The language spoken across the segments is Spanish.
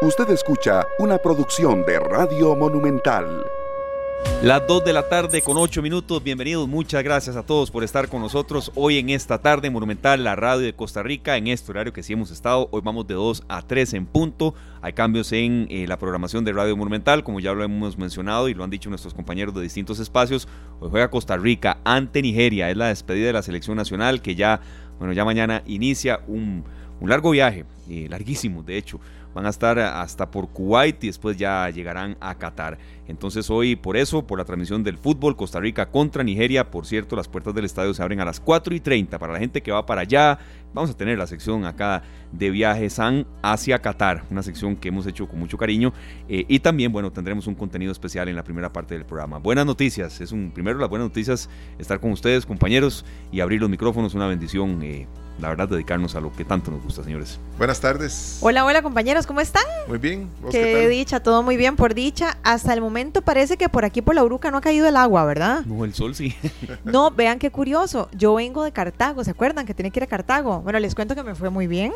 Usted escucha una producción de Radio Monumental. Las 2 de la tarde con 8 minutos, bienvenidos, muchas gracias a todos por estar con nosotros hoy en esta tarde Monumental, la radio de Costa Rica, en este horario que sí hemos estado, hoy vamos de 2 a 3 en punto, hay cambios en eh, la programación de Radio Monumental, como ya lo hemos mencionado y lo han dicho nuestros compañeros de distintos espacios, hoy juega Costa Rica ante Nigeria, es la despedida de la selección nacional que ya, bueno, ya mañana inicia un, largo viaje, eh, larguísimo de hecho, van a estar hasta por Kuwait y después ya llegarán a Qatar. Entonces hoy por eso, por la transmisión del fútbol, Costa Rica contra Nigeria, por cierto, las puertas del estadio se abren a las 4 y 30 para la gente que va para allá. Vamos a tener la sección acá de viajes hacia Qatar, una sección que hemos hecho con mucho cariño. Eh, y también, bueno, tendremos un contenido especial en la primera parte del programa. Buenas noticias, es un primero las buenas noticias, estar con ustedes, compañeros, y abrir los micrófonos, una bendición. Eh, la verdad, dedicarnos a lo que tanto nos gusta, señores. Buenas tardes. Hola, hola, compañeros, ¿cómo están? Muy bien. qué, dicha, todo muy bien por dicha. Hasta el momento parece que por aquí, por la Uruca, no ha caído el agua, ¿verdad? No, el sol sí. no, vean qué curioso. Yo vengo de Cartago, ¿se acuerdan que tenía que ir a Cartago? Bueno, les cuento que me fue muy bien.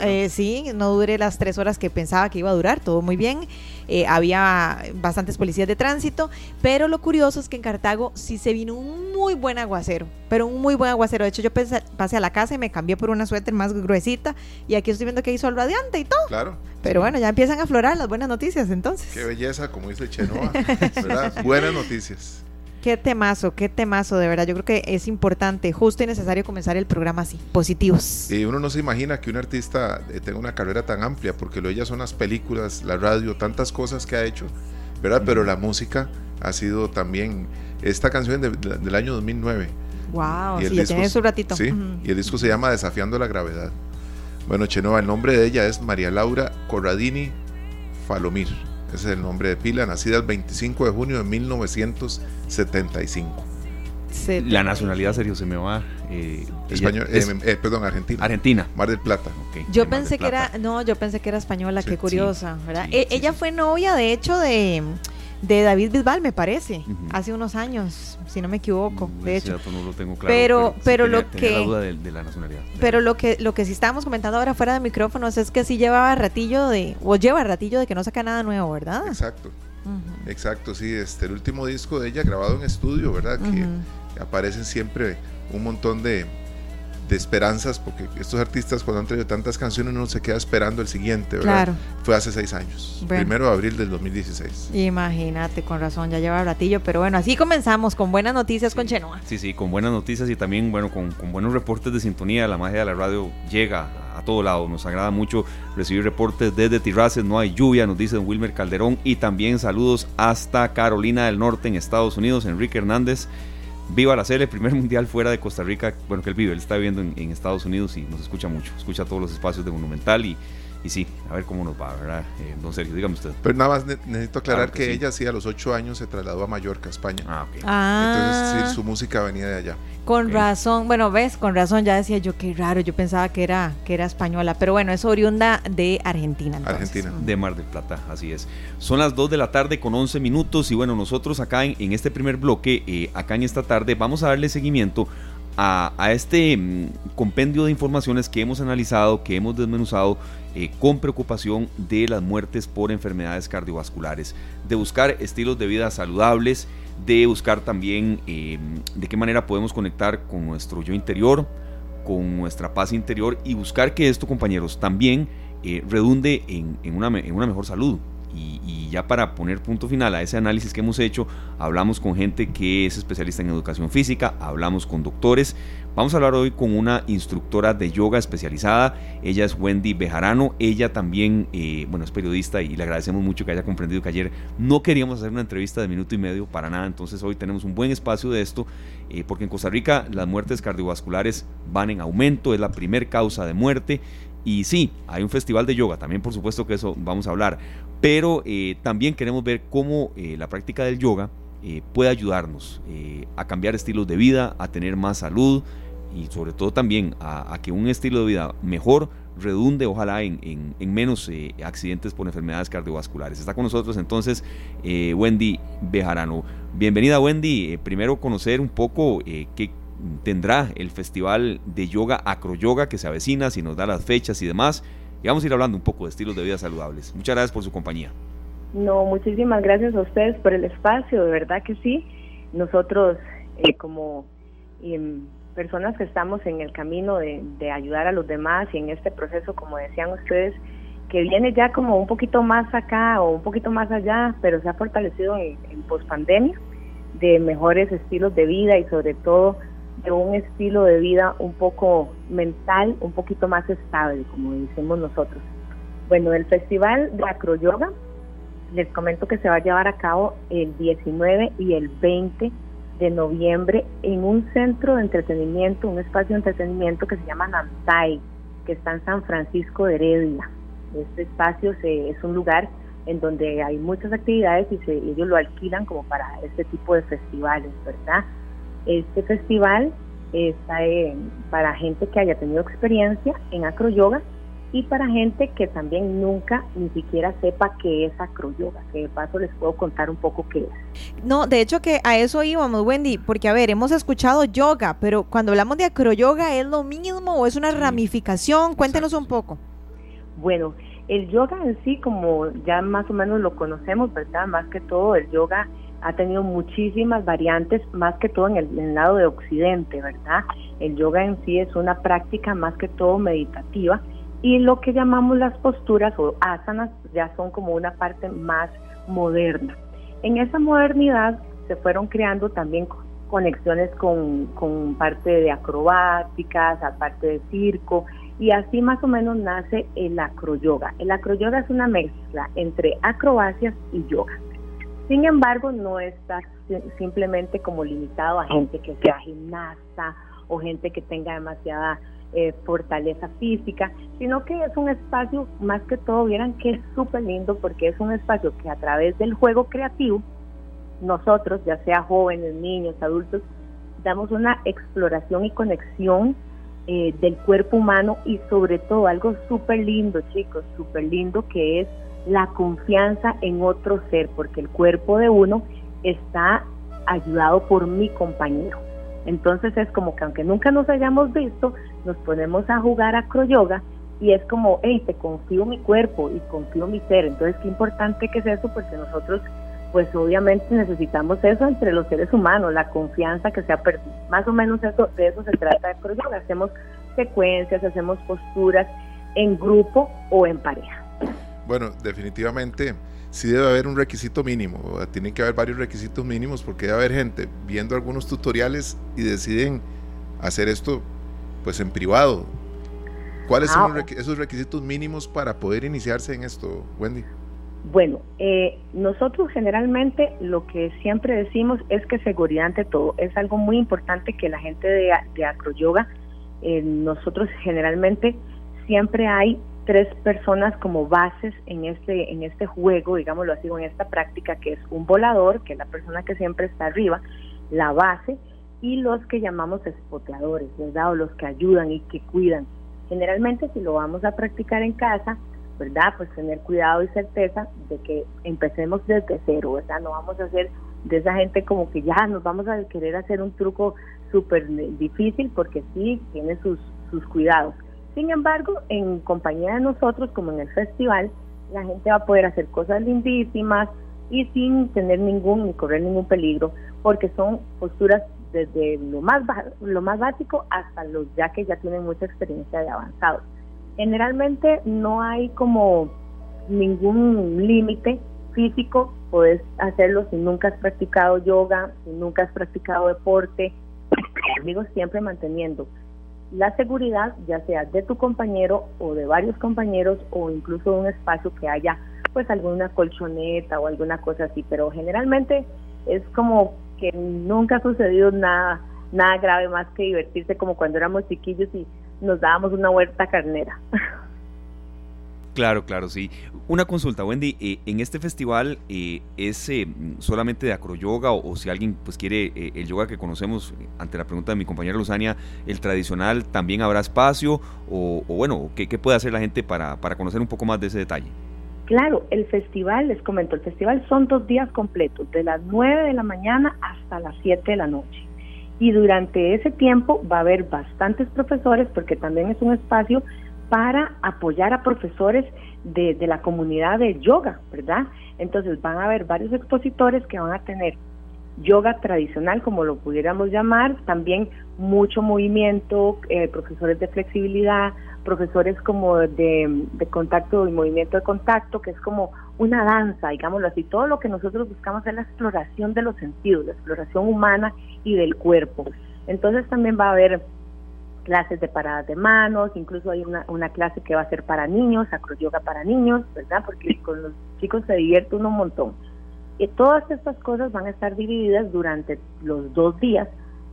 Eh, sí, no duré las tres horas que pensaba que iba a durar, todo muy bien. Eh, había bastantes policías de tránsito, pero lo curioso es que en Cartago sí se vino un muy buen aguacero, pero un muy buen aguacero. De hecho, yo pasé a la casa y me cambié por una suéter más gruesita y aquí estoy viendo que hizo el radiante y todo. Claro. Pero bueno, ya empiezan a aflorar las buenas noticias entonces. Qué belleza, como dice Chenoa, Buenas noticias. Qué temazo, qué temazo, de verdad. Yo creo que es importante, justo y necesario comenzar el programa así, positivos. Y uno no se imagina que un artista eh, tenga una carrera tan amplia, porque lo ella son las películas, la radio, tantas cosas que ha hecho, ¿verdad? Pero la música ha sido también esta canción del año 2009. Wow, sí, ya tiene su ratito. Sí, y el disco se llama Desafiando la Gravedad. Bueno, Chenoa, el nombre de ella es María Laura Corradini Falomir. Ese es el nombre de pila, nacida el 25 de junio de 1975. La nacionalidad, serio, se me va. Eh, Español, eh, eh, perdón, Argentina. Argentina. Mar del Plata. yo pensé que era, no, yo pensé que era española, qué curiosa, ¿verdad? E, ella fue novia, de hecho, de de David Bisbal, me parece, hace unos años, si no me equivoco, mm, de hecho. no lo tengo claro, pero, pero, lo que la duda de, la nacionalidad. Pero lo que lo que sí estábamos comentando ahora fuera de micrófonos es que sí llevaba ratillo de o lleva ratillo de que no saca nada nuevo, ¿verdad? Exacto. Exacto, sí, este el último disco de ella grabado en estudio, ¿verdad? Que aparecen siempre un montón de de esperanzas, porque estos artistas cuando han traído tantas canciones uno se queda esperando el siguiente, ¿verdad? Claro. Fue hace seis años, primero de abril del 2016. Imagínate, con razón, ya lleva ratillo, pero bueno, así comenzamos con buenas noticias con Chenoa. Sí, sí, con buenas noticias y también, bueno, con, con buenos reportes de sintonía, la magia de la radio llega a, todo lado, nos agrada mucho recibir reportes desde Tirraces, no hay lluvia, nos dice Wilmer Calderón, y también saludos hasta Carolina del Norte en Estados Unidos, Enrique Hernández. Viva Araceli, el primer mundial fuera de Costa Rica, bueno, que él vive, él está viviendo en, Estados Unidos y nos escucha mucho, escucha todos los espacios de Monumental y, y sí, a ver cómo nos va, ¿verdad? Eh, don Sergio, dígame usted. Pero nada más necesito aclarar que, ella sí a los ocho años se trasladó a Mallorca, España. Ah, ok. Ah. Entonces sí, su música venía de allá. Con razón, bueno, ves, con razón ya decía yo qué raro, yo pensaba que era que era española, pero bueno, es oriunda de Argentina. Argentina. De Mar del Plata, así es. Son las 2 de la tarde con 11 minutos y bueno, nosotros acá en, este primer bloque, eh, acá en esta tarde, vamos a darle seguimiento a, este mm, compendio de informaciones que hemos analizado, que hemos desmenuzado eh, con preocupación de las muertes por enfermedades cardiovasculares, de buscar estilos de vida saludables, de buscar también eh, de qué manera podemos conectar con nuestro yo interior, con nuestra paz interior y buscar que esto, compañeros, también eh, redunde en, una, en una mejor salud, y, ya para poner punto final a ese análisis que hemos hecho, hablamos con gente que es especialista en educación física, hablamos con doctores. Vamos a hablar hoy con una instructora de yoga especializada. Ella es Wendy Bejarano. Ella también, eh, bueno, es periodista y le agradecemos mucho que haya comprendido que ayer no queríamos hacer una entrevista de minuto y medio para nada. Entonces hoy tenemos un buen espacio de esto, eh, porque en Costa Rica las muertes cardiovasculares van en aumento, es la primer causa de muerte. Y sí, hay un festival de yoga, también por supuesto que eso vamos a hablar, pero eh, también queremos ver cómo eh, la práctica del yoga eh, puede ayudarnos a cambiar estilos de vida, a tener más salud y sobre todo también a, que un estilo de vida mejor redunde ojalá en, menos accidentes por enfermedades cardiovasculares. Está con nosotros entonces Wendy Bejarano. Bienvenida Wendy, primero conocer un poco qué tendrá el festival de yoga Acro Yoga que se avecina, si nos da las fechas y demás y vamos a ir hablando un poco de estilos de vida saludables. Muchas gracias por su compañía. No, muchísimas gracias a ustedes por el espacio, de verdad que sí. Nosotros eh, como em, personas que estamos en el camino de, ayudar a los demás y en este proceso, como decían ustedes, que viene ya como un poquito más acá o un poquito más allá, pero se ha fortalecido en, en pospandemia, de mejores estilos de vida y sobre todo de un estilo de vida un poco mental, un poquito más estable, como decimos nosotros. Bueno, el Festival de Acroyoga, les comento que se va a llevar a cabo el 19 y el 20 de noviembre en un centro de entretenimiento, un espacio de entretenimiento que se llama Namtai, que está en San Francisco de Heredia. Este espacio es un lugar en donde hay muchas actividades y ellos lo alquilan como para este tipo de festivales, ¿verdad? Este festival está para gente que haya tenido experiencia en acroyoga y para gente que también nunca ni siquiera sepa qué es acroyoga, que de paso les puedo contar un poco qué es. No, de hecho que a eso íbamos, Wendy, porque a ver, hemos escuchado yoga, pero cuando hablamos de acroyoga, ¿es lo mismo o es una ramificación? Cuéntenos un poco. Bueno, el yoga en sí, como ya más o menos lo conocemos, ¿verdad? Más que todo, el yoga ha tenido muchísimas variantes, más que todo en el, lado de Occidente, ¿verdad? El yoga en sí es una práctica más que todo meditativa y lo que llamamos las posturas o asanas ya son como una parte más moderna. En esa modernidad se fueron creando también conexiones con, con parte de acrobáticas, aparte de circo, y así más o menos nace el acroyoga. El acroyoga es una mezcla entre acrobacias y yoga. Sin embargo, no está simplemente como limitado a gente que sea gimnasta o gente que tenga demasiada eh, fortaleza física, sino que es un espacio, más que todo, vieran que es súper lindo porque es un espacio que a través del juego creativo, nosotros, ya sea jóvenes, niños, adultos, damos una exploración y conexión eh, del cuerpo humano y sobre todo algo súper lindo, chicos, súper lindo que es la confianza en otro ser, porque el cuerpo de uno está ayudado por mi compañero. Entonces es como que aunque nunca nos hayamos visto, nos ponemos a jugar acroyoga y es como, hey, te confío mi cuerpo y confío mi ser. Entonces, qué importante que es eso, porque nosotros, pues obviamente necesitamos eso entre los seres humanos, la confianza que se ha perdido. Más o menos eso, de eso se trata de acroyoga. Hacemos secuencias, hacemos posturas en grupo o en pareja. Bueno, definitivamente sí debe haber un requisito mínimo, tienen que haber varios requisitos mínimos porque debe haber gente viendo algunos tutoriales y deciden hacer esto pues en privado. ¿Cuáles son ah, esos requisitos mínimos para poder iniciarse en esto, Wendy? Bueno, eh, nosotros generalmente lo que siempre decimos es que seguridad ante todo es algo muy importante que la gente de, de acroyoga, eh, nosotros generalmente siempre hay tres personas como bases en este, en este juego, digámoslo así, en esta práctica, que es un volador, que es la persona que siempre está arriba, la base, y los que llamamos espoteadores, ¿verdad? O los que ayudan y que cuidan. Generalmente si lo vamos a practicar en casa, ¿verdad? Pues tener cuidado y certeza de que empecemos desde cero, ¿verdad? No vamos a hacer de esa gente como que ya nos vamos a querer hacer un truco súper difícil porque sí tiene sus, sus cuidados. Sin embargo, en compañía de nosotros, como en el festival, la gente va a poder hacer cosas lindísimas y sin tener ningún ni correr ningún peligro, porque son posturas desde lo más lo más básico hasta los ya que ya tienen mucha experiencia de avanzados. Generalmente no hay como ningún límite físico, puedes hacerlo si nunca has practicado yoga, si nunca has practicado deporte, amigos siempre manteniendo la seguridad, ya sea de tu compañero o de varios compañeros o incluso un espacio que haya pues alguna colchoneta o alguna cosa así, pero generalmente es como que nunca ha sucedido nada, nada grave más que divertirse como cuando éramos chiquillos y nos dábamos una huerta carnera. Claro, claro, sí. Una consulta, Wendy. Eh, en este festival eh, es eh, solamente de acroyoga o, o, si alguien pues quiere el yoga que conocemos, ante la pregunta de mi compañera Luzania, el tradicional, también habrá espacio o, bueno, ¿qué, puede hacer la gente para, para conocer un poco más de ese detalle? Claro, el festival, les comento, el festival son dos días completos, de las 9 de la mañana hasta las 7 de la noche. Y durante ese tiempo va a haber bastantes profesores porque también es un espacio para apoyar a profesores de, la comunidad de yoga, ¿verdad? Entonces van a haber varios expositores que van a tener yoga tradicional, como lo pudiéramos llamar, también mucho movimiento, eh, profesores de flexibilidad, profesores como de, contacto y movimiento de contacto, que es como una danza, digámoslo así. Todo lo que nosotros buscamos es la exploración de los sentidos, la exploración humana y del cuerpo. Entonces también va a haber clases de paradas de manos, incluso hay una, una clase que va a ser para niños, acroyoga para niños, ¿verdad? Porque con los chicos se divierte uno un montón. Y todas estas cosas van a estar divididas durante los dos días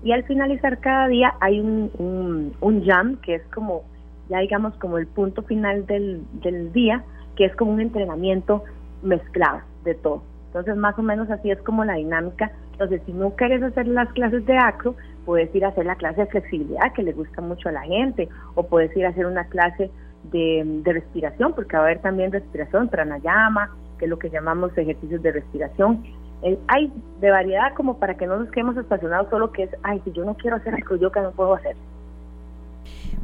y al finalizar cada día hay un, un, un jam que es como, ya digamos, como el punto final del, del día, que es como un entrenamiento mezclado de todo. Entonces, más o menos así es como la dinámica. Entonces, si no quieres hacer las clases de acro, puedes ir a hacer la clase de flexibilidad, que le gusta mucho a la gente, o puedes ir a hacer una clase de, de respiración, porque va a haber también respiración, pranayama, que es lo que llamamos ejercicios de respiración. Eh, hay de variedad como para que no nos quedemos estacionados solo que es, ay, si yo no quiero hacer yo que no puedo hacer.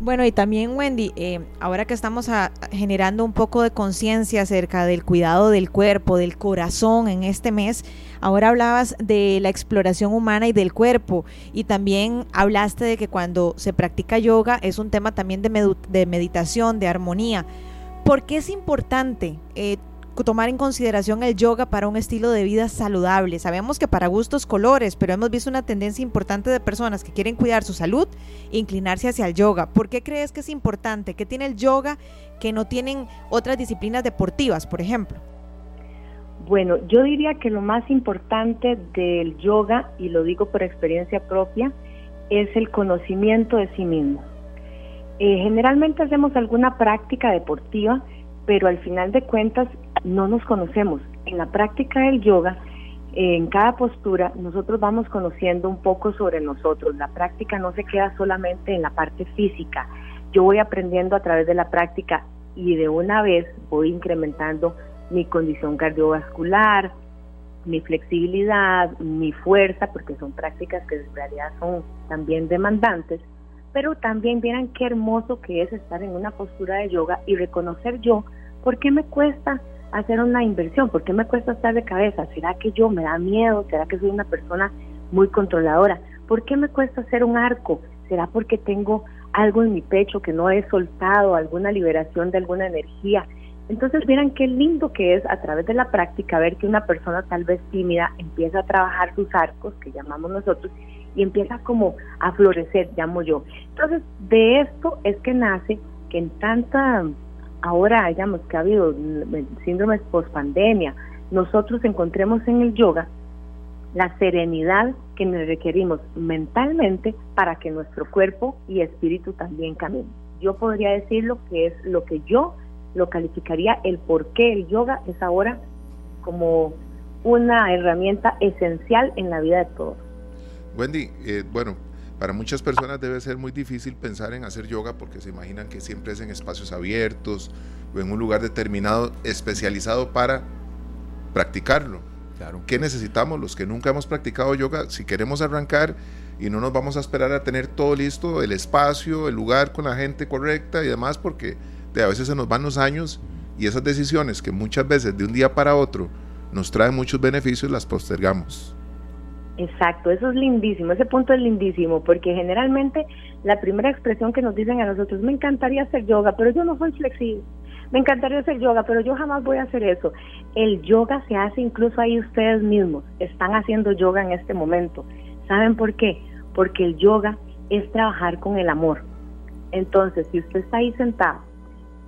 Bueno, y también Wendy, eh, ahora que estamos generando un poco de conciencia acerca del cuidado del cuerpo, del corazón en este mes, ahora hablabas de la exploración humana y del cuerpo y también hablaste de que cuando se practica yoga es un tema también de, de meditación, de armonía. ¿Por qué es importante eh, tomar en consideración el yoga para un estilo de vida saludable. Sabemos que para gustos colores, pero hemos visto una tendencia importante de personas que quieren cuidar su salud inclinarse hacia el yoga. ¿Por qué crees que es importante? ¿Qué tiene el yoga que no tienen otras disciplinas deportivas, por ejemplo? Bueno, yo diría que lo más importante del yoga, y lo digo por experiencia propia, es el conocimiento de sí mismo. Eh, generalmente hacemos alguna práctica deportiva, pero al final de cuentas no nos conocemos. En la práctica del yoga, en cada postura, nosotros vamos conociendo un poco sobre nosotros. La práctica no se queda solamente en la parte física. Yo voy aprendiendo a través de la práctica y de una vez voy incrementando mi condición cardiovascular, mi flexibilidad, mi fuerza, porque son prácticas que en realidad son también demandantes, pero también vieran qué hermoso que es estar en una postura de yoga y reconocer yo por qué me cuesta hacer una inversión? ¿Por qué me cuesta estar de cabeza? ¿Será que yo me da miedo? ¿Será que soy una persona muy controladora? ¿Por qué me cuesta hacer un arco? ¿Será porque tengo algo en mi pecho que no he soltado, alguna liberación de alguna energía? Entonces, miren qué lindo que es a través de la práctica ver que una persona tal vez tímida empieza a trabajar sus arcos, que llamamos nosotros, y empieza como a florecer, llamo yo. Entonces, de esto es que nace que en tanta ahora digamos que ha habido síndromes post pandemia, nosotros encontremos en el yoga la serenidad que nos requerimos mentalmente para que nuestro cuerpo y espíritu también caminen. Yo podría decir lo que es lo que yo lo calificaría el por qué el yoga es ahora como una herramienta esencial en la vida de todos. Wendy, eh, bueno, para muchas personas debe ser muy difícil pensar en hacer yoga porque se imaginan que siempre es en espacios abiertos o en un lugar determinado especializado para practicarlo. Claro. ¿Qué necesitamos los que nunca hemos practicado yoga? Si queremos arrancar y no nos vamos a esperar a tener todo listo, el espacio, el lugar con la gente correcta y demás, porque de a veces se nos van los años y esas decisiones que muchas veces de un día para otro nos traen muchos beneficios las postergamos. Exacto, eso es lindísimo, ese punto es lindísimo, porque generalmente la primera expresión que nos dicen a nosotros, me encantaría hacer yoga, pero yo no soy flexible, me encantaría hacer yoga, pero yo jamás voy a hacer eso. El yoga se hace incluso ahí ustedes mismos, están haciendo yoga en este momento. ¿Saben por qué? Porque el yoga es trabajar con el amor. Entonces, si usted está ahí sentado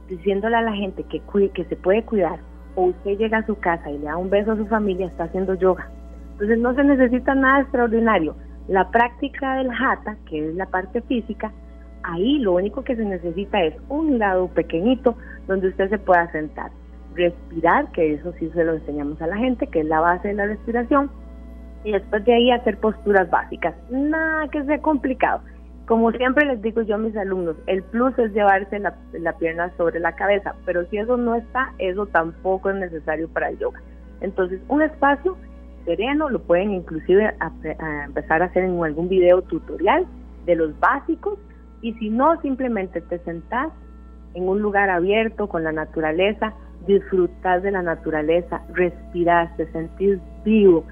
diciéndole a la gente que, que se puede cuidar, o usted llega a su casa y le da un beso a su familia, está haciendo yoga entonces no se necesita nada extraordinario. La práctica del jata, que es la parte física, ahí lo único que se necesita es un lado pequeñito donde usted se pueda sentar, respirar, que eso sí se lo enseñamos a la gente, que es la base de la respiración, y después de ahí hacer posturas básicas. Nada que sea complicado. Como siempre les digo yo a mis alumnos, el plus es llevarse la, la pierna sobre la cabeza, pero si eso no está, eso tampoco es necesario para el yoga. Entonces, un espacio sereno, lo pueden inclusive empezar a hacer en algún video tutorial de los básicos y si no, simplemente te sentás en un lugar abierto con la naturaleza, disfrutar de la naturaleza, respirar, te sentir vivo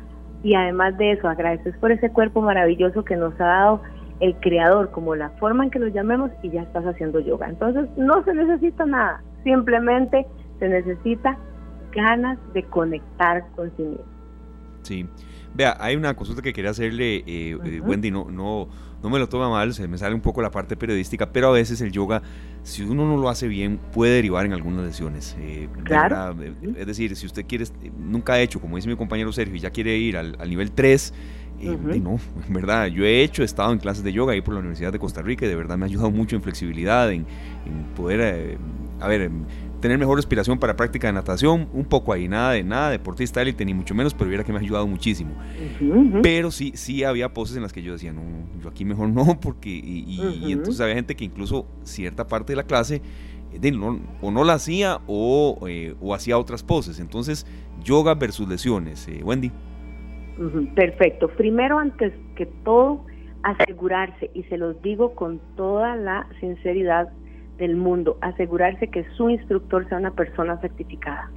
y además de eso agradeces por ese cuerpo maravilloso que nos ha dado el creador, como la forma en que lo llamemos y ya estás haciendo yoga. Entonces no se necesita nada, simplemente se necesita ganas de conectar con sí mismo. Sí. Vea, hay una consulta que quería hacerle, eh, eh, Wendy, no, no, no me lo toma mal, se me sale un poco la parte periodística, pero a veces el yoga, si uno no lo hace bien, puede derivar en algunas lesiones. Eh, claro. es decir, si usted quiere, nunca ha hecho, como dice mi compañero Sergio, y ya quiere ir al, nivel 3, no, en verdad, yo he hecho, he estado en clases de yoga ahí por la Universidad de Costa Rica y de verdad me ha ayudado mucho en flexibilidad, en, en poder, a ver, tener mejor respiración para práctica de natación, un poco ahí, nada de nada deportista élite, ni mucho menos, pero viera que me ha ayudado muchísimo. Pero sí, sí había poses en las que yo decía, no, yo aquí mejor no, porque, y, entonces había gente que incluso cierta parte de la clase eh, o no la hacía o, eh, o, hacía otras poses. Entonces, yoga versus lesiones. Eh, Wendy. Perfecto. Primero, antes que todo, asegurarse, y se los digo con toda la sinceridad, del mundo, asegurarse que su instructor sea una persona certificada.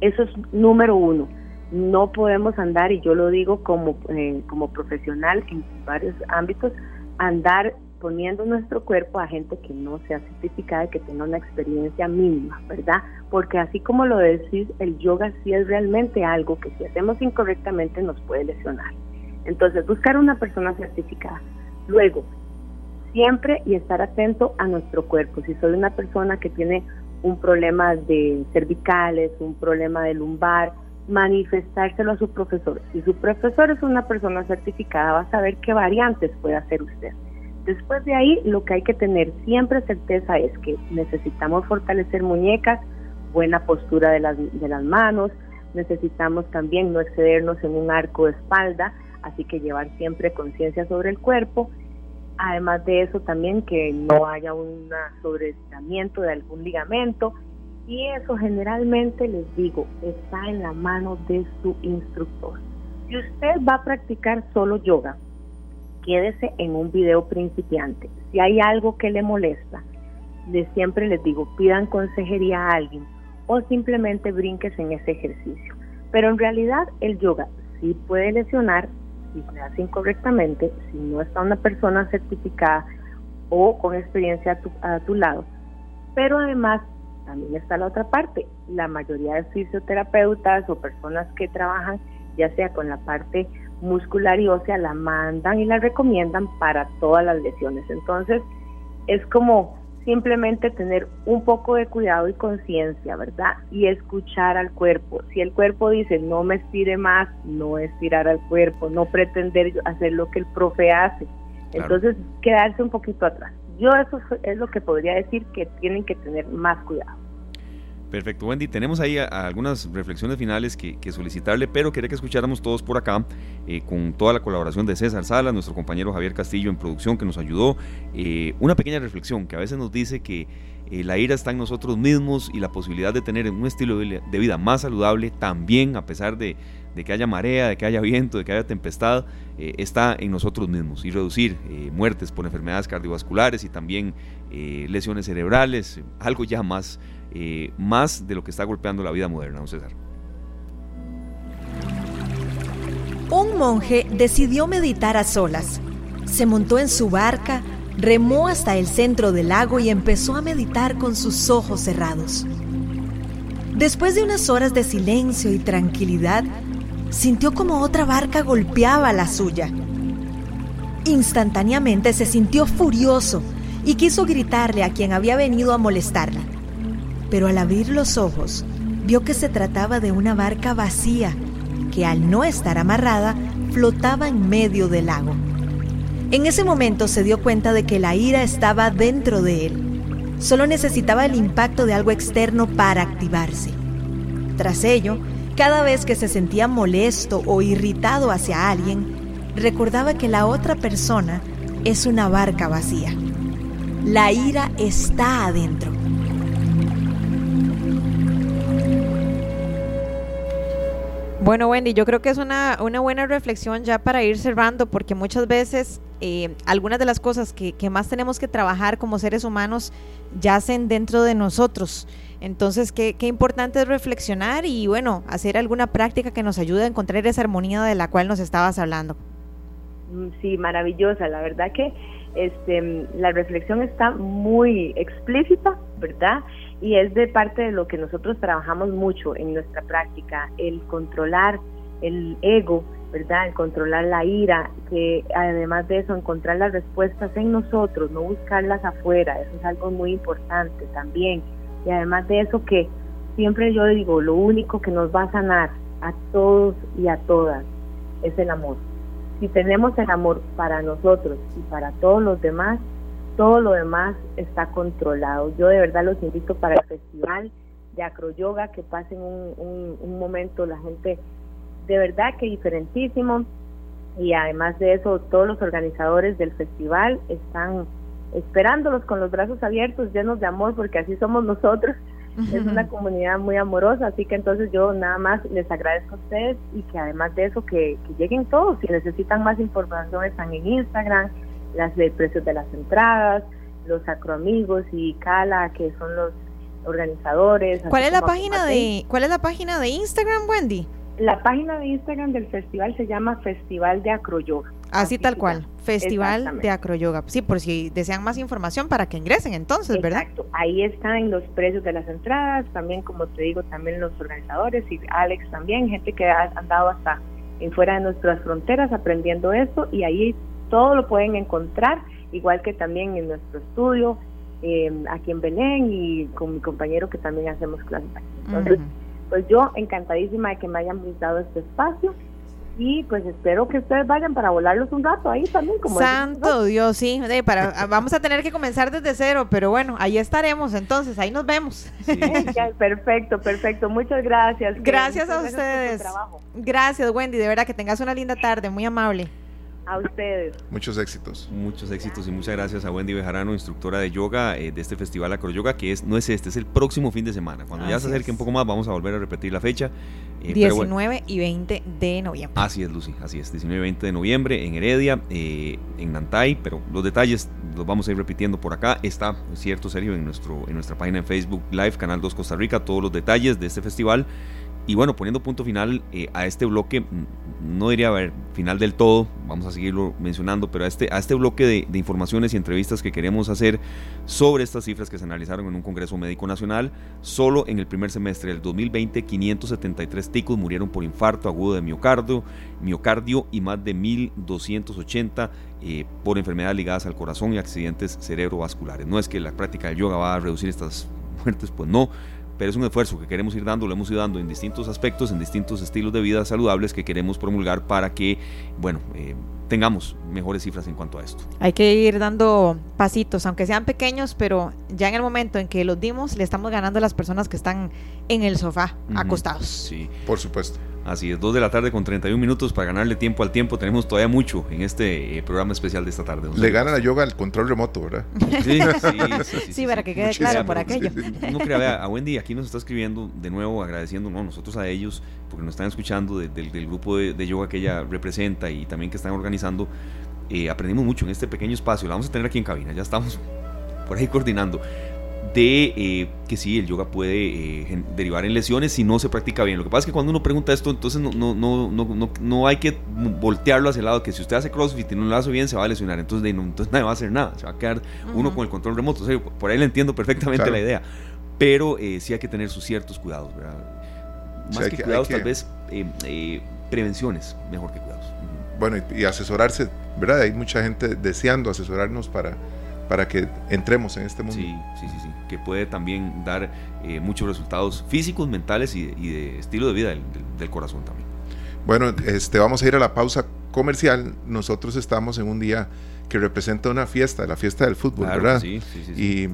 Eso es número uno. No podemos andar, y yo lo digo como, eh, como profesional en varios ámbitos, andar poniendo nuestro cuerpo a gente que no sea certificada y que tenga una experiencia mínima, ¿verdad? Porque así como lo decís, el yoga sí es realmente algo que si hacemos incorrectamente nos puede lesionar. Entonces, buscar una persona certificada. Luego, siempre y estar atento a nuestro cuerpo. Si soy una persona que tiene un problema de cervicales, un problema de lumbar, manifestárselo a su profesor. Si su profesor es una persona certificada, va a saber qué variantes puede hacer usted. Después de ahí, lo que hay que tener siempre certeza es que necesitamos fortalecer muñecas, buena postura de las, de las manos, necesitamos también no excedernos en un arco de espalda, así que llevar siempre conciencia sobre el cuerpo Además de eso también que no haya un sobreestiramiento de algún ligamento y eso generalmente les digo está en la mano de su instructor. Si usted va a practicar solo yoga, quédese en un video principiante. Si hay algo que le molesta, les siempre les digo, pidan consejería a alguien o simplemente brinques en ese ejercicio. Pero en realidad el yoga sí puede lesionar si se hace incorrectamente, si no está una persona certificada o con experiencia a tu, lado. Pero además también está la otra parte. La mayoría de fisioterapeutas o personas que trabajan ya sea con la parte muscular y ósea, la mandan y la recomiendan para todas las lesiones. Entonces, es como simplemente tener un poco de cuidado y conciencia, ¿verdad? Y escuchar al cuerpo. Si el cuerpo dice no me estire más, no estirar al cuerpo, no pretender hacer lo que el profe hace. Entonces, quedarse un poquito atrás. Yo eso es lo que podría decir que tienen que tener más cuidado. Perfecto, Wendy. Tenemos ahí algunas reflexiones finales que, solicitarle, pero quería que escucháramos todos por acá, eh, con toda la colaboración de César Salas, nuestro compañero Javier Castillo en producción, que nos ayudó. Eh, una pequeña reflexión que a veces nos dice que eh, la ira está en nosotros mismos y la posibilidad de tener un estilo de vida más saludable también, a pesar de, que haya marea, de que haya viento, de que haya tempestad, está en nosotros mismos y reducir muertes por enfermedades cardiovasculares y también lesiones cerebrales, algo ya más eh, más de lo que está golpeando la vida moderna, don César. Un monje decidió meditar a solas. Se montó en su barca, remó hasta el centro del lago y empezó a meditar con sus ojos cerrados. Después de unas horas de silencio y tranquilidad, sintió como otra barca golpeaba la suya. Instantáneamente se sintió furioso y quiso gritarle a quien había venido a molestarla pero al abrir los ojos vio que se trataba de una barca vacía que al no estar amarrada flotaba en medio del lago. En ese momento se dio cuenta de que la ira estaba dentro de él. Solo necesitaba el impacto de algo externo para activarse. Tras ello, cada vez que se sentía molesto o irritado hacia alguien, recordaba que la otra persona es una barca vacía. La ira está adentro. Bueno, Wendy, yo creo que es una, una buena reflexión ya para ir cerrando, porque muchas veces eh, algunas de las cosas que, que, más tenemos que trabajar como seres humanos yacen dentro de nosotros. Entonces, qué, qué importante es reflexionar y, bueno, hacer alguna práctica que nos ayude a encontrar esa armonía de la cual nos estabas hablando. Mm, sí, maravillosa. La verdad que este, la reflexión está muy explícita, ¿verdad? Y es de parte de lo que nosotros trabajamos mucho en nuestra práctica, el controlar el ego, ¿verdad? El controlar la ira, que además de eso encontrar las respuestas en nosotros, no buscarlas afuera, eso es algo muy importante también. Y además de eso que siempre yo digo, lo único que nos va a sanar a todos y a todas es el amor. Si tenemos el amor para nosotros y para todos los demás, todo lo demás está controlado. Yo de verdad los invito para el festival de acroyoga, que pasen un, un, momento la gente de verdad que diferentísimo y además de eso todos los organizadores del festival están esperándolos con los brazos abiertos, llenos de amor, porque así somos nosotros. Es una comunidad muy amorosa, así que entonces yo nada más les agradezco a ustedes y que además de eso que, lleguen todos. Si necesitan más información están en Instagram, las de precios de las entradas, los acroamigos y Cala, que son los organizadores. ¿Cuál es la página de cuál es la página de Instagram, Wendy? La página de Instagram del festival se llama Festival de Acroyoga. Así, tal cual, Festival de Acroyoga. Sí, por si desean más información para que ingresen entonces, ¿verdad? Exacto, ahí están los precios de las entradas, también como te digo, también los organizadores y Alex también, gente que ha andado hasta en fuera de nuestras fronteras aprendiendo esto y ahí todo lo pueden encontrar, igual que también en nuestro estudio, eh, aquí en Belén y con mi compañero que también hacemos clases aquí. Entonces, pues yo encantadísima de que me hayan dado este espacio y pues espero que ustedes vayan para volarlos un rato ahí también. Como Santo Dios, sí, para, vamos a tener que comenzar desde cero, pero bueno, ahí estaremos entonces, ahí nos vemos. perfecto, perfecto, muchas gracias. Gracias a ustedes. Gracias Wendy, de verdad que tengas una linda tarde, muy amable. A ustedes. Muchos éxitos. Muchos éxitos y muchas gracias a Wendy Bejarano, instructora de yoga eh, de este festival Acroyoga, que es no es este, es el próximo fin de semana. Cuando ya se acerque un poco más, vamos a volver a repetir la fecha. 19 eh, y 20 de noviembre. Así es, Lucy, así es. 19 y 20 de noviembre en Heredia, eh, en Nantay, pero los detalles los vamos a ir repitiendo por acá. Está, cierto, serio, en, nuestro, en nuestra página en Facebook Live, Canal 2 Costa Rica, todos los detalles de este festival. Y bueno, poniendo punto final eh, a este bloque, no diría a ver, final del todo, vamos a seguirlo mencionando, pero a este, a este bloque de, de, informaciones y entrevistas que queremos hacer sobre estas cifras que se analizaron en un Congreso Médico Nacional, solo en el primer semestre del 2020, 573 ticos murieron por infarto agudo de miocardio, miocardio y más de 1.280 eh, por enfermedades ligadas al corazón y accidentes cerebrovasculares. No es que la práctica del yoga va a reducir estas muertes, pues no pero es un esfuerzo que queremos ir dando, lo hemos ido dando en distintos aspectos, en distintos estilos de vida saludables que queremos promulgar para que, bueno, eh, tengamos mejores cifras en cuanto a esto. Hay que ir dando pasitos, aunque sean pequeños, pero ya en el momento en que los dimos, le estamos ganando a las personas que están en el sofá, acostados. Sí, por supuesto. Así es, 2 de la tarde con 31 minutos para ganarle tiempo al tiempo. Tenemos todavía mucho en este eh, programa especial de esta tarde. Le gana la yoga al control remoto, ¿verdad? Sí, sí, sí, para que quede claro por aquello. No crea, a Wendy aquí nos está escribiendo de nuevo agradeciendo, no, nosotros a ellos, porque nos están escuchando del grupo de, yoga que ella representa y también que están organizando. Eh, aprendimos mucho en este pequeño espacio. La vamos a tener aquí en cabina, ya estamos por ahí coordinando de eh, que sí, el yoga puede eh, derivar en lesiones si no se practica bien. Lo que pasa es que cuando uno pregunta esto, entonces no, no, no, no, no hay que voltearlo hacia el lado, que si usted hace CrossFit y no lo hace bien, se va a lesionar. Entonces, no, entonces nadie va a hacer nada, se va a quedar uno con el control remoto. por ahí le entiendo perfectamente la idea. Pero eh, sí hay que tener sus ciertos cuidados, Más que, cuidados, tal vez prevenciones, mejor que cuidados. Bueno, y asesorarse, ¿verdad? Hay mucha gente deseando asesorarnos para para que entremos en este mundo. Sí, sí, sí, sí. que puede también dar eh, muchos resultados físicos, mentales y, de estilo de vida del, corazón también. Bueno, este, vamos a ir a la pausa comercial. Nosotros estamos en un día que representa una fiesta, la fiesta del fútbol, ¿verdad? Sí, sí, sí, Y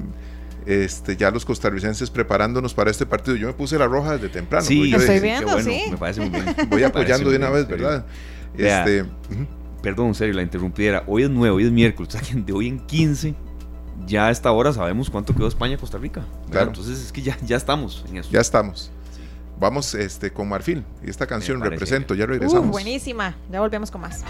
este, ya los costarricenses preparándonos para este partido. Yo me puse la roja desde temprano. Sí, estoy viendo, sí. Me parece muy bien. Voy apoyando de una vez, ¿verdad? este, Perdón, en serio, la interrumpiera. Hoy es 9, hoy es miércoles. de hoy en 15 ya a esta hora sabemos cuánto quedó España-Costa Rica. Claro. Entonces es que ya, ya estamos en eso. Ya estamos. vamos este, con Marfil y esta canción represento, ya regresamos. buenísima, ya volvemos con más.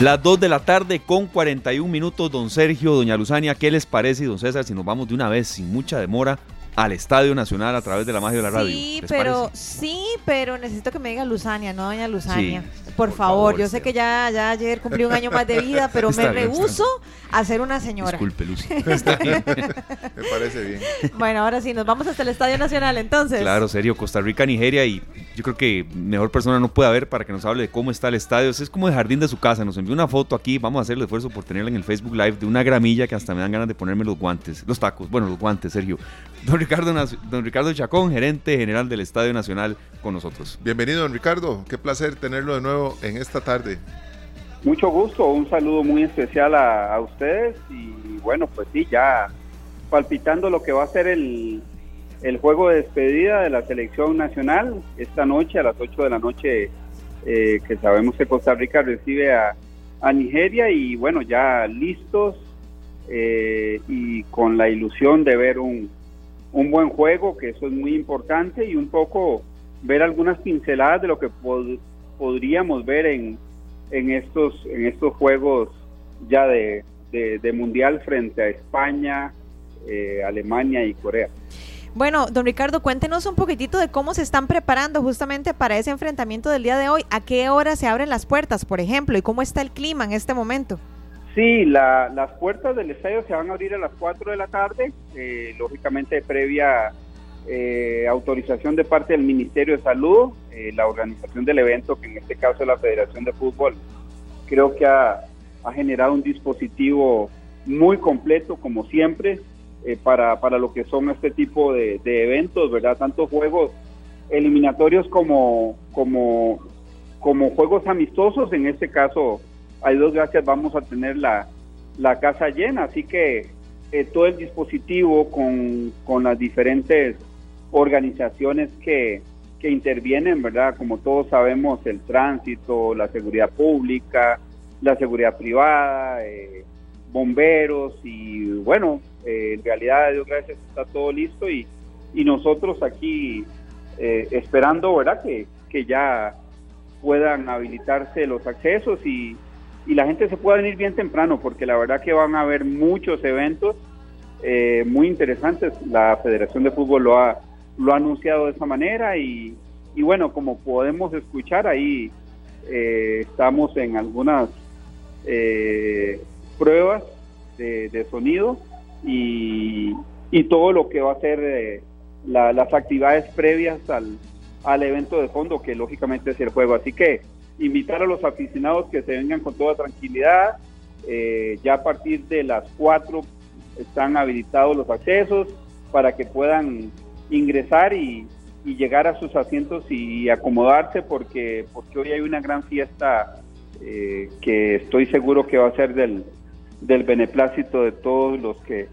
Las 2 de la tarde con 41 minutos, don Sergio, doña Luzania, ¿qué les parece, don César, si nos vamos de una vez, sin mucha demora, al Estadio Nacional a través de la magia de la radio. Sí, pero sí, pero necesito que me diga Luzania, no doña Luzania. por, favor, yo sé que ya, ya ayer cumplí un año más de vida, pero me rehuso a ser una señora. Disculpe, Lucy. me parece bien. Bueno, ahora sí, nos vamos hasta el Estadio Nacional entonces. Claro, serio, Costa Rica, Nigeria y yo creo que mejor persona no puede haber para que nos hable de cómo está el estadio. Es como el jardín de su casa. Nos envió una foto aquí. Vamos a hacer el esfuerzo por tenerla en el Facebook Live de una gramilla que hasta me dan ganas de ponerme los guantes, los tacos. Bueno, los guantes, Sergio. Don Ricardo, don Ricardo Chacón, gerente general del Estadio Nacional, con nosotros. Bienvenido, don Ricardo. Qué placer tenerlo de nuevo en esta tarde. Mucho gusto, un saludo muy especial a, a ustedes y bueno, pues sí, ya palpitando lo que va a ser el, el juego de despedida de la selección nacional esta noche a las 8 de la noche eh, que sabemos que Costa Rica recibe a, Nigeria y bueno ya listos eh, y con la ilusión de ver un, un buen juego que eso es muy importante y un poco ver algunas pinceladas de lo que podríamos ver en, en estos en estos juegos ya de, de, mundial frente a España eh, Alemania y Corea bueno, don Ricardo, cuéntenos un poquitito de cómo se están preparando justamente para ese enfrentamiento del día de hoy. ¿A qué hora se abren las puertas, por ejemplo? ¿Y cómo está el clima en este momento? Sí, las puertas del estadio se van a abrir a las 4 de la tarde, eh, lógicamente previa eh, autorización de parte del Ministerio de Salud, eh, la organización del evento, que en este caso es la Federación de Fútbol, creo que ha, generado un dispositivo muy completo, como siempre, para, para lo que son este tipo de, eventos, ¿verdad? Tanto juegos eliminatorios como, como, como juegos amistosos. En este caso, hay dos gracias, vamos a tener la, la casa llena, así que eh, todo el dispositivo con, con las diferentes organizaciones que, que intervienen, ¿verdad? Como todos sabemos, el tránsito, la seguridad pública, la seguridad privada, eh, bomberos y bueno, eh, en realidad, Dios gracias, está todo listo y, y nosotros aquí eh, esperando, ¿verdad? Que, que ya puedan habilitarse los accesos y, y, la gente se pueda venir bien temprano, porque la verdad que van a haber muchos eventos eh, muy interesantes. La Federación de Fútbol lo ha, lo ha anunciado de esa manera y, y bueno, como podemos escuchar ahí, estamos en algunas pruebas de, de sonido y, y todo lo que va a ser eh, las actividades previas al, al evento de fondo, que lógicamente es el juego. Así que invitar a los aficionados que se vengan con toda tranquilidad. Eh, ya a partir de las 4 están habilitados los accesos para que puedan ingresar y, llegar a sus asientos y acomodarse porque, porque hoy hay una gran fiesta eh, que estoy seguro que va a ser del, del beneplácito de todos los que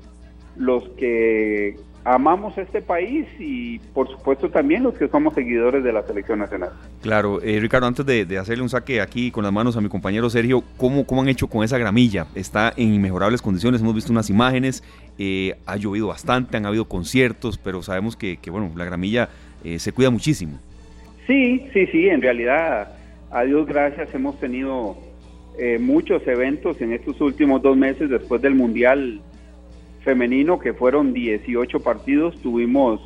los que amamos este país y por supuesto también los que somos seguidores de la selección nacional. Claro, eh, Ricardo, antes de, hacerle un saque aquí con las manos a mi compañero Sergio, ¿cómo, ¿cómo han hecho con esa gramilla? Está en inmejorables condiciones, hemos visto unas imágenes, eh, ha llovido bastante, han habido conciertos, pero sabemos que, bueno, la gramilla eh, se cuida muchísimo. Sí, sí, sí, en realidad, a Dios gracias, hemos tenido eh, muchos eventos en estos últimos dos meses después del Mundial Femenino, que fueron 18 partidos. Tuvimos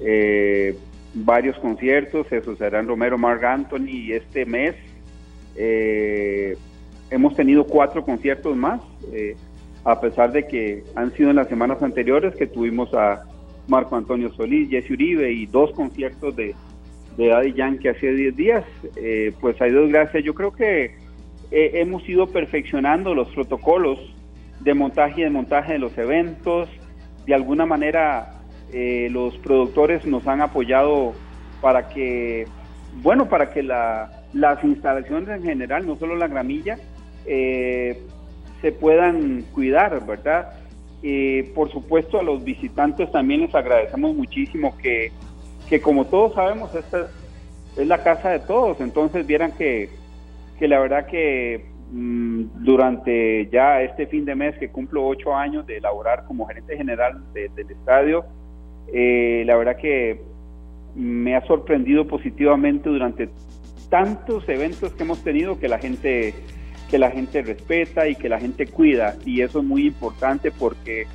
eh, varios conciertos, Jesús serán Romero, Mark Anthony, y este mes eh, hemos tenido cuatro conciertos más, a pesar de que han sido en las semanas anteriores que tuvimos a Marco Antonio Solís, Jesse Uribe y dos conciertos de, de Daddy Yankee hace 10 días. pues hay dos gracias. Yo creo que eh, hemos ido perfeccionando los protocolos de montaje y desmontaje de los eventos. De alguna manera, eh, los productores nos han apoyado para que, bueno, para que las instalaciones en general, no solo la gramilla, eh, se puedan cuidar, ¿verdad? por supuesto, a los visitantes también les agradecemos muchísimo que, que como todos sabemos, esta es la casa de todos, entonces vieran que que la verdad que durante ya este fin de mes que cumplo ocho años de elaborar como gerente general del estadio, Eh, la verdad que me ha sorprendido positivamente durante tantos eventos que hemos tenido que la gente que la gente respeta y que la gente cuida y eso es muy importante porque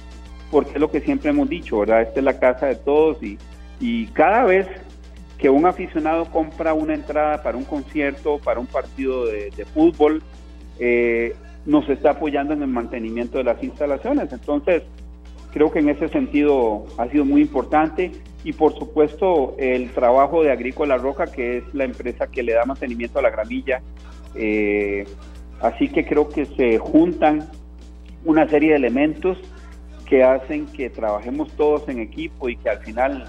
porque es lo que siempre hemos dicho, ¿verdad? Esta es la casa de todos y, y cada vez que un aficionado compra una entrada para un concierto, para un partido de, fútbol, eh, nos está apoyando en el mantenimiento de las instalaciones. Entonces, creo que en ese sentido ha sido muy importante y por supuesto el trabajo de Agrícola Roja, que es la empresa que le da mantenimiento a la gramilla. Eh, así que creo que se juntan una serie de elementos que hacen que trabajemos todos en equipo y que al final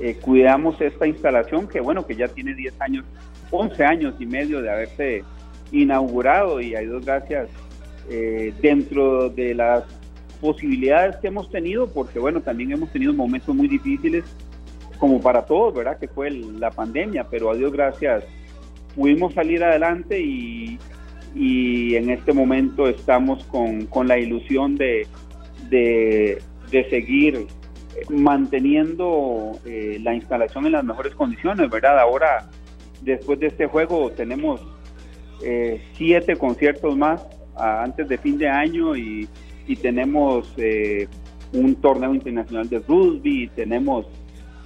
eh, cuidamos esta instalación que bueno, que ya tiene 10 años, 11 años y medio de haberse inaugurado y hay dos gracias eh, dentro de las posibilidades que hemos tenido, porque bueno, también hemos tenido momentos muy difíciles como para todos, ¿verdad? Que fue la pandemia, pero a Dios gracias pudimos salir adelante y, y en este momento estamos con, con la ilusión de, de, seguir manteniendo eh, la instalación en las mejores condiciones, ¿verdad? Ahora, después de este juego, tenemos eh, siete conciertos más antes de fin de año y, y tenemos eh, un torneo internacional de rugby, tenemos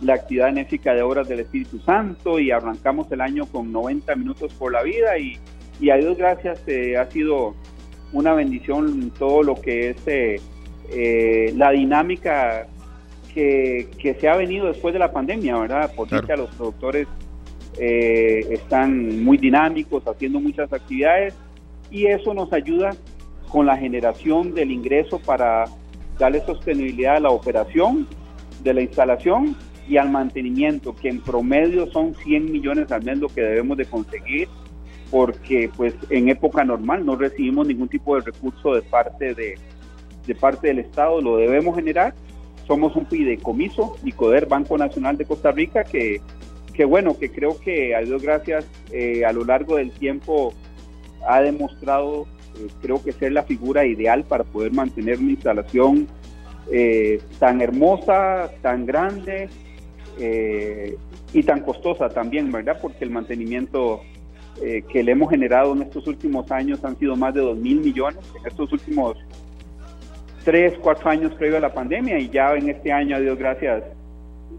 la actividad benéfica de obras del Espíritu Santo y arrancamos el año con 90 minutos por la vida y, y a Dios gracias eh, ha sido una bendición todo lo que es eh, eh, la dinámica que, que, se ha venido después de la pandemia, ¿verdad? Por claro. los productores están muy dinámicos, haciendo muchas actividades y eso nos ayuda con la generación del ingreso para darle sostenibilidad a la operación de la instalación y al mantenimiento, que en promedio son 100 millones al mes lo que debemos de conseguir, porque pues en época normal no recibimos ningún tipo de recurso de parte de, de parte del Estado, lo debemos generar. Somos un fideicomiso, Nicoder Banco Nacional de Costa Rica, que, que bueno, que creo que a Dios gracias eh, a lo largo del tiempo ha demostrado, eh, creo que ser la figura ideal para poder mantener una instalación eh, tan hermosa, tan grande, y tan costosa también, ¿verdad? Porque el mantenimiento que le hemos generado en estos últimos años han sido más de 2 mil millones, en estos últimos 3, 4 años previo a la pandemia y ya en este año, a Dios gracias,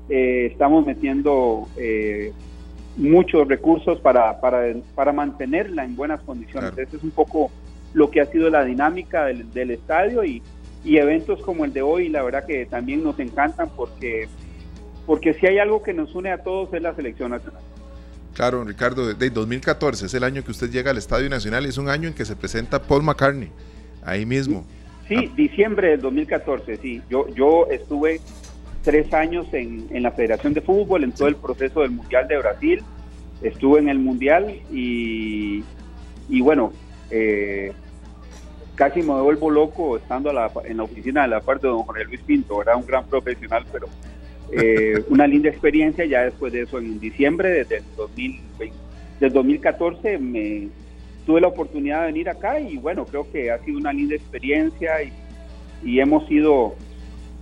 eh, estamos metiendo muchos recursos para, para, para, mantenerla en buenas condiciones. Eso es un poco lo que ha sido la dinámica del, del estadio y, y eventos como el de hoy, la verdad que también nos encantan porque porque si hay algo que nos une a todos es la selección nacional. Claro, Ricardo, de 2014 es el año que usted llega al Estadio Nacional, es un año en que se presenta Paul McCartney, ahí mismo. Sí, ah. diciembre del 2014, sí. Yo, yo estuve tres años en, en la Federación de Fútbol, en todo el proceso del Mundial de Brasil, estuve en el Mundial y, y bueno, eh, casi me vuelvo loco estando en la oficina de la parte de don Jorge Luis Pinto, era un gran profesional, pero eh, una linda experiencia. Ya después de eso, en diciembre del, 2020, del 2014, me tuve la oportunidad de venir acá y bueno, creo que ha sido una linda experiencia y, hemos ido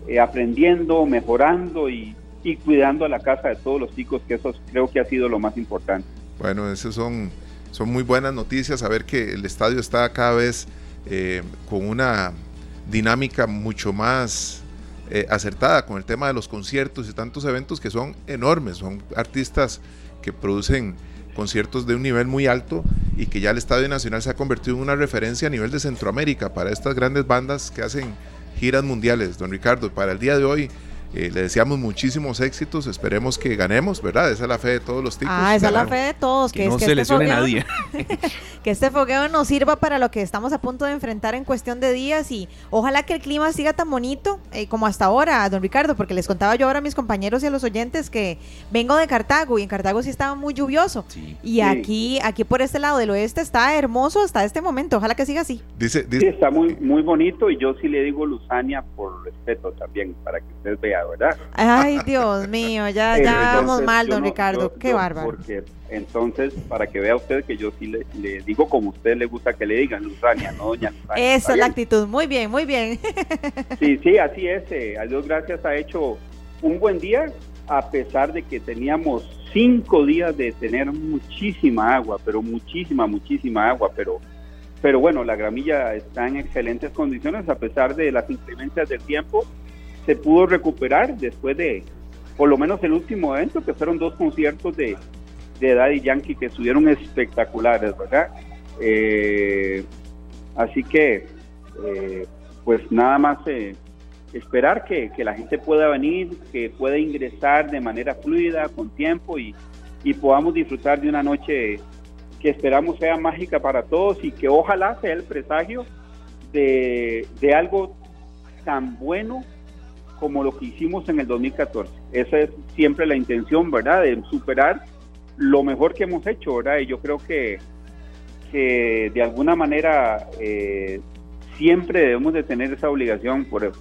eh, aprendiendo, mejorando y, cuidando a la casa de todos los chicos, que eso creo que ha sido lo más importante. Bueno, esas son, son muy buenas noticias, saber que el estadio está cada vez eh, con una dinámica mucho más eh, acertada con el tema de los conciertos y tantos eventos que son enormes, son artistas que producen conciertos de un nivel muy alto y que ya el Estadio Nacional se ha convertido en una referencia a nivel de Centroamérica para estas grandes bandas que hacen giras mundiales. Don Ricardo, para el día de hoy eh, le deseamos muchísimos éxitos, esperemos que ganemos, ¿verdad? Esa es la fe de todos los tipos. Ah, esa es la fe de todos. Que, no se este lesione nadie. que este fogueo nos sirva para lo que estamos a punto de enfrentar en cuestión de días y ojalá que el clima siga tan bonito eh, como hasta ahora, don Ricardo, porque les contaba yo ahora a mis compañeros y a los oyentes que vengo de Cartago y en Cartago sí estaba muy lluvioso. Y aquí aquí por este lado del oeste está hermoso hasta este momento, ojalá que siga así. Dice, dice sí, está muy, muy bonito y yo sí le digo Luzania por respeto también, para que ustedes ¿verdad? Ay, Dios mío, ya, ya vamos mal, don Ricardo, qué bárbaro. Porque entonces, para que vea usted que yo sí le, digo como a usted le gusta que le digan, Luzania, no doña Luzania. Esa es la actitud, muy bien, muy bien. Sí, sí, así es, eh, a Dios gracias ha hecho un buen día, a pesar de que teníamos cinco días de tener muchísima agua, pero muchísima, muchísima agua, pero, pero bueno, la gramilla está en excelentes condiciones a pesar de las inclemencias del tiempo, se pudo recuperar después de, por lo menos el último evento, que fueron dos conciertos de, de Daddy Yankee que estuvieron espectaculares, ¿verdad? Eh, así que, eh, pues nada más eh, esperar que, la gente pueda venir, que pueda ingresar de manera fluida, con tiempo y, podamos disfrutar de una noche que esperamos sea mágica para todos y que ojalá sea el presagio de, de algo tan bueno como lo que hicimos en el 2014. Esa es siempre la intención, ¿verdad? De superar lo mejor que hemos hecho, ¿verdad? Y yo creo que, que de alguna manera eh, siempre debemos de tener esa obligación, por,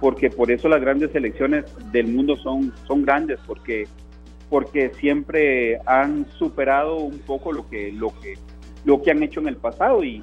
porque por eso las grandes selecciones del mundo son, son grandes, porque, porque siempre han superado un poco lo que, lo, que, lo que han hecho en el pasado. Y...